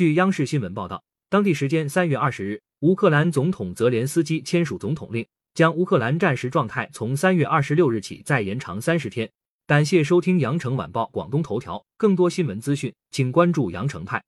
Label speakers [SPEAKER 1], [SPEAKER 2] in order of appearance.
[SPEAKER 1] 据央视新闻报道当地时间三月二十日乌克兰总统泽连斯基签署总统令将乌克兰战时状态从三月二十六日起再延长三十天。感谢收听羊城晚报广东头条更多新闻资讯请关注羊城派。